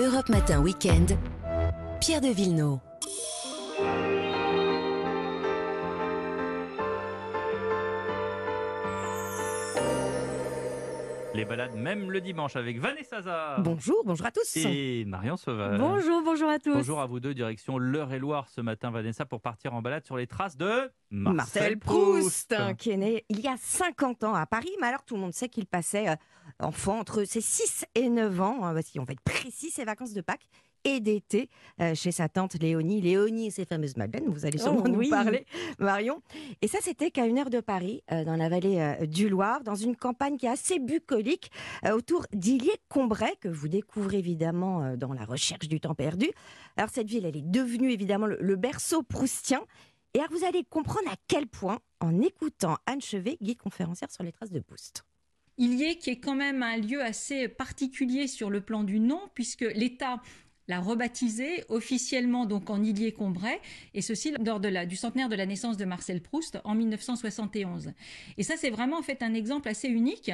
Europe Matin Weekend, Pierre de Villeneuve. Les balades même le dimanche avec Vanessa Zah. Bonjour, bonjour à tous. Et Marion Sauvage. Bonjour, bonjour à tous. Bonjour à vous deux, direction l'Eure-et-Loire ce matin, Vanessa, pour partir en balade sur les traces de Marcel, Marcel Proust, hein, qui est né il y a 50 ans à Paris. Mais alors, tout le monde sait qu'il passait euh, enfant entre ses 6 et 9 ans. hein, si on va être précis, ses vacances de Pâques et d'été euh, chez sa tante Léonie. Léonie et ses fameuses madeleines, vous allez sûrement Oh, nous oui. parler, Marion. Et ça, c'était qu'à une heure de Paris, euh, dans la vallée euh, du Loir, dans une campagne qui est assez bucolique, autour d'Illier-Combray, que vous découvrez évidemment dans la recherche du temps perdu. Alors, cette ville, elle est devenue évidemment le, le berceau proustien. Et alors, vous allez comprendre à quel point, en écoutant Anne Chevet, guide conférencière sur les traces de Proust. Illier, qui est quand même un lieu assez particulier sur le plan du nom, puisque l'État l'a rebaptisé officiellement donc en Illier-Combray, et ceci lors de la, du centenaire de la naissance de Marcel Proust en 1971. Et ça, c'est vraiment en fait un exemple assez unique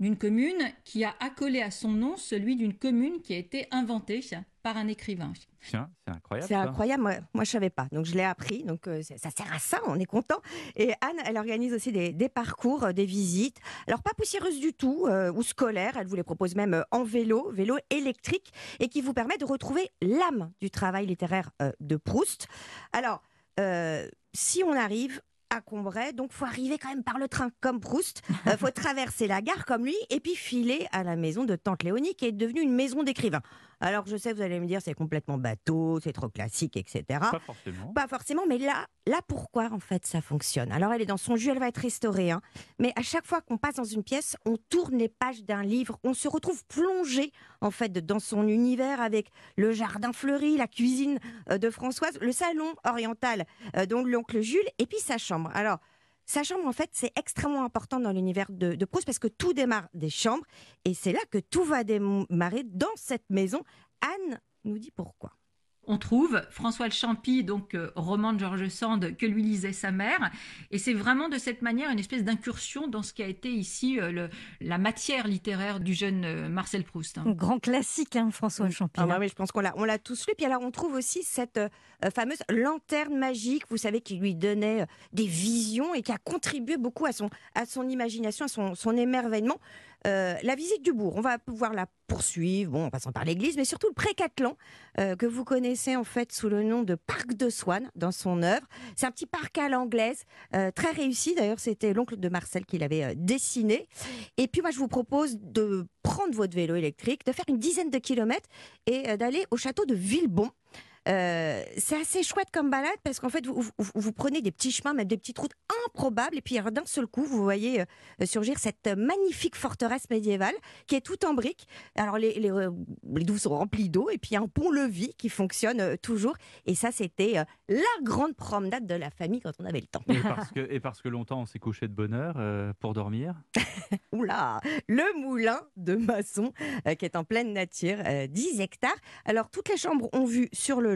d'une commune qui a accolé à son nom celui d'une commune qui a été inventée par un écrivain. Tiens, c'est incroyable. C'est incroyable, moi, moi je savais pas, donc je l'ai appris, donc euh, ça sert à ça, on est content. Et Anne, elle organise aussi des, des parcours, euh, des visites, alors pas poussiéreuses du tout, euh, ou scolaires, elle vous les propose même en vélo, vélo électrique, et qui vous permet de retrouver l'âme du travail littéraire euh, de Proust. Alors, euh, si on arrive à Combray, donc faut arriver quand même par le train comme Proust, euh, faut traverser la gare comme lui, et puis filer à la maison de Tante Léonie, qui est devenue une maison d'écrivains. Alors je sais, vous allez me dire, c'est complètement bateau, c'est trop classique, etc. Pas forcément. Pas forcément, mais là, là pourquoi en fait ça fonctionne? Alors elle est dans son jus, elle va être restaurée, hein. mais à chaque fois qu'on passe dans une pièce, on tourne les pages d'un livre, on se retrouve plongé en fait dans son univers avec le jardin fleuri, la cuisine euh, de Françoise, le salon oriental euh, dont l'oncle Jules, et puis sa chambre. Alors sa chambre, en fait, c'est extrêmement important dans l'univers de, de Proust parce que tout démarre des chambres et c'est là que tout va démarrer dans cette maison. Anne nous dit pourquoi. On trouve François le Champy, donc euh, roman de Georges Sand que lui lisait sa mère. Et c'est vraiment de cette manière une espèce d'incursion dans ce qui a été ici euh, le- la matière littéraire du jeune euh, Marcel Proust. hein. Grand classique, hein, François Champy. Ah bah oui, je pense qu'on l'a, on l'a tous lu. Puis alors, on trouve aussi cette fameuse lanterne magique, vous savez, qui lui donnait euh, des visions et qui a contribué beaucoup à son, à son imagination, à son, son émerveillement. Euh, la visite du bourg, on va pouvoir la poursuivre, bon, en passant par l'église, mais surtout le pré-Catelan, euh, que vous connaissez en fait sous le nom de Parc de Swann dans son œuvre. C'est un petit parc à l'anglaise, euh, très réussi. D'ailleurs, c'était l'oncle de Marcel qui l'avait dessiné. Et puis, moi, je vous propose de prendre votre vélo électrique, de faire une dizaine de kilomètres et d'aller au château de Villebon. Euh, c'est assez chouette comme balade parce qu'en fait, vous, vous- vous prenez des petits chemins, même des petites routes improbables, et puis d'un seul coup, vous voyez euh, surgir cette euh, magnifique forteresse médiévale qui est toute en briques. Alors, les, les, les douves sont remplies d'eau, et puis un pont-levis qui fonctionne toujours. Et ça, c'était la grande promenade de la famille quand on avait le temps. Et parce que, et parce que longtemps on s'est couché de bonne heure euh, pour dormir? Oula, le moulin de maçon euh, qui est en pleine nature, euh, 10 hectares. Alors toutes les chambres ont vu sur le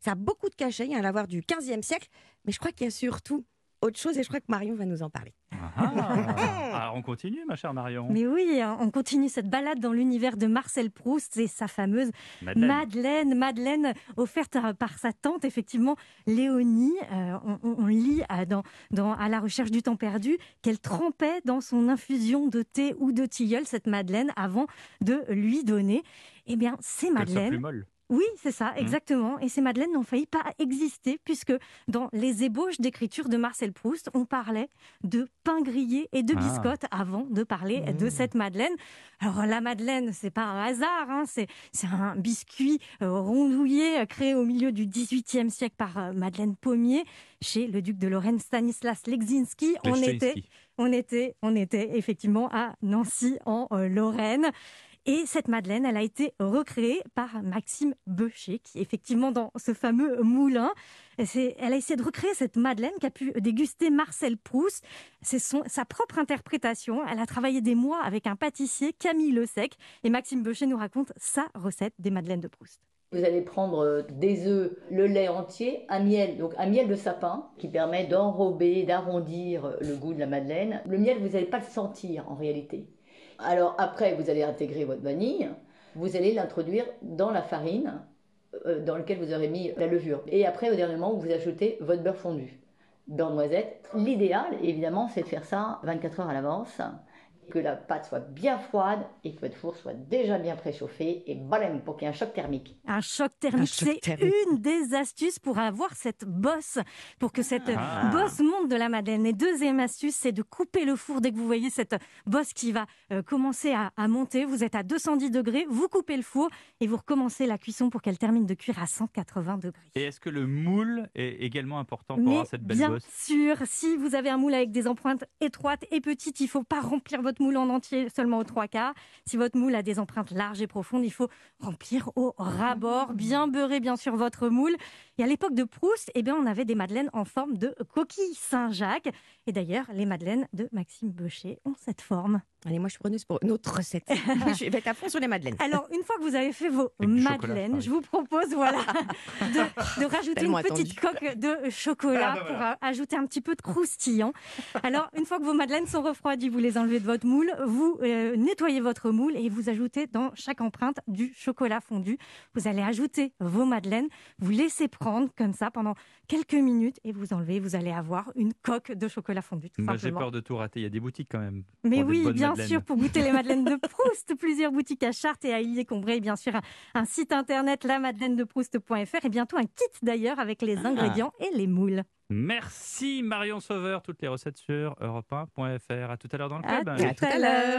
Ça a beaucoup de cachets, il y a un lavoir du 15e siècle, mais je crois qu'il y a surtout autre chose et je crois que Marion va nous en parler. Ah. Alors on continue, ma chère Marion. Mais oui, hein, on continue cette balade dans l'univers de Marcel Proust et sa fameuse Madeleine. Madeleine, Madeleine offerte à- par sa tante, effectivement, Léonie. Euh, on, lit à, dans, dans À la recherche du temps perdu qu'elle trempait dans son infusion de thé ou de tilleul cette Madeleine avant de lui donner. Eh bien, ces Qu'elle soit plus molle. Oui, c'est ça, Mmh. exactement. Et ces madeleines n'ont failli pas exister puisque dans les ébauches d'écriture de Marcel Proust, on parlait de pain grillé et de Ah. biscottes avant de parler de Mmh. cette madeleine. Alors la madeleine, c'est pas un hasard, hein, c'est un biscuit euh, rondouillé euh, créé au milieu du XVIIIe siècle par euh, Madeleine Pommier chez le duc de Lorraine Stanislas Leczinski. On était on était, on était effectivement à Nancy en euh, Lorraine. Et cette Madeleine, elle a été recréée par Maxime Beucher, qui effectivement dans ce fameux moulin, elle a essayé de recréer cette Madeleine qu'a pu déguster Marcel Proust. C'est sa propre interprétation. Elle a travaillé des mois avec un pâtissier, Camille Le Sec, et Maxime Beucher nous raconte sa recette des Madeleines de Proust. Vous allez prendre des œufs, le lait entier, un miel, donc un miel de sapin qui permet d'enrober, d'arrondir le goût de la madeleine. Le miel, vous n'allez pas le sentir en réalité. Alors après, vous allez intégrer votre vanille. Vous allez l'introduire dans la farine euh, dans laquelle vous aurez mis la levure. Et après, au dernier moment, vous ajoutez votre beurre fondu dans noisette. L'idéal, évidemment, c'est de faire ça 24 heures à l'avance que la pâte soit bien froide et que votre four soit déjà bien préchauffé et balaim pour qu'il y ait un choc thermique. Un choc thermique, c'est une des astuces pour avoir cette bosse, pour que cette Ah. bosse monte de la madeleine. Et deuxième astuce, c'est de couper le four dès que vous voyez cette bosse qui va euh, commencer à, à monter. Vous êtes à 210 degrés, vous coupez le four et vous recommencez la cuisson pour qu'elle termine de cuire à 180 degrés. Et est-ce que le moule est également important pour Mais avoir cette belle bien bosse? sûr, si vous avez un moule avec des empreintes étroites et petites, il faut pas remplir votre moule en entier seulement aux trois quarts. Si votre moule a des empreintes larges et profondes, il faut remplir au ras-bord, bien beurrer bien sûr votre moule. Et à l'époque de Proust, eh bien, on avait des madeleines en forme de coquille Saint-Jacques. Et d'ailleurs, les madeleines de Maxime Beucher ont cette forme. Allez, moi je suis preneuse pour une autre recette. je vais être à fond sur les madeleines. Alors, une fois que vous avez fait vos chocolat, madeleines, je vous propose voilà, de, de rajouter une petite coque de chocolat Ah, bah pour voilà. euh, ajouter un petit peu de croustillant. Alors, une fois que vos madeleines sont refroidies, vous les enlevez de votre moule, vous euh, nettoyez votre moule et vous ajoutez dans chaque empreinte du chocolat fondu. Vous allez ajouter vos madeleines, vous laissez prendre comme ça pendant quelques minutes et vous enlevez. Vous allez avoir une coque de chocolat fondu, Moi, j'ai peur de tout rater. Il y a des boutiques quand même. Mais oui, bonnes bien madeleines. sûr, pour goûter les madeleines de Proust, plusieurs boutiques à Chartres et à Illier-Combray, et bien sûr un, un site internet lamadeleine-de-proust.fr et bientôt un kit d'ailleurs avec les Ah. ingrédients et les moules. Merci Marion Sauveur. Toutes les recettes sur europe1.fr. À tout à l'heure dans le club. À tout à l'heure.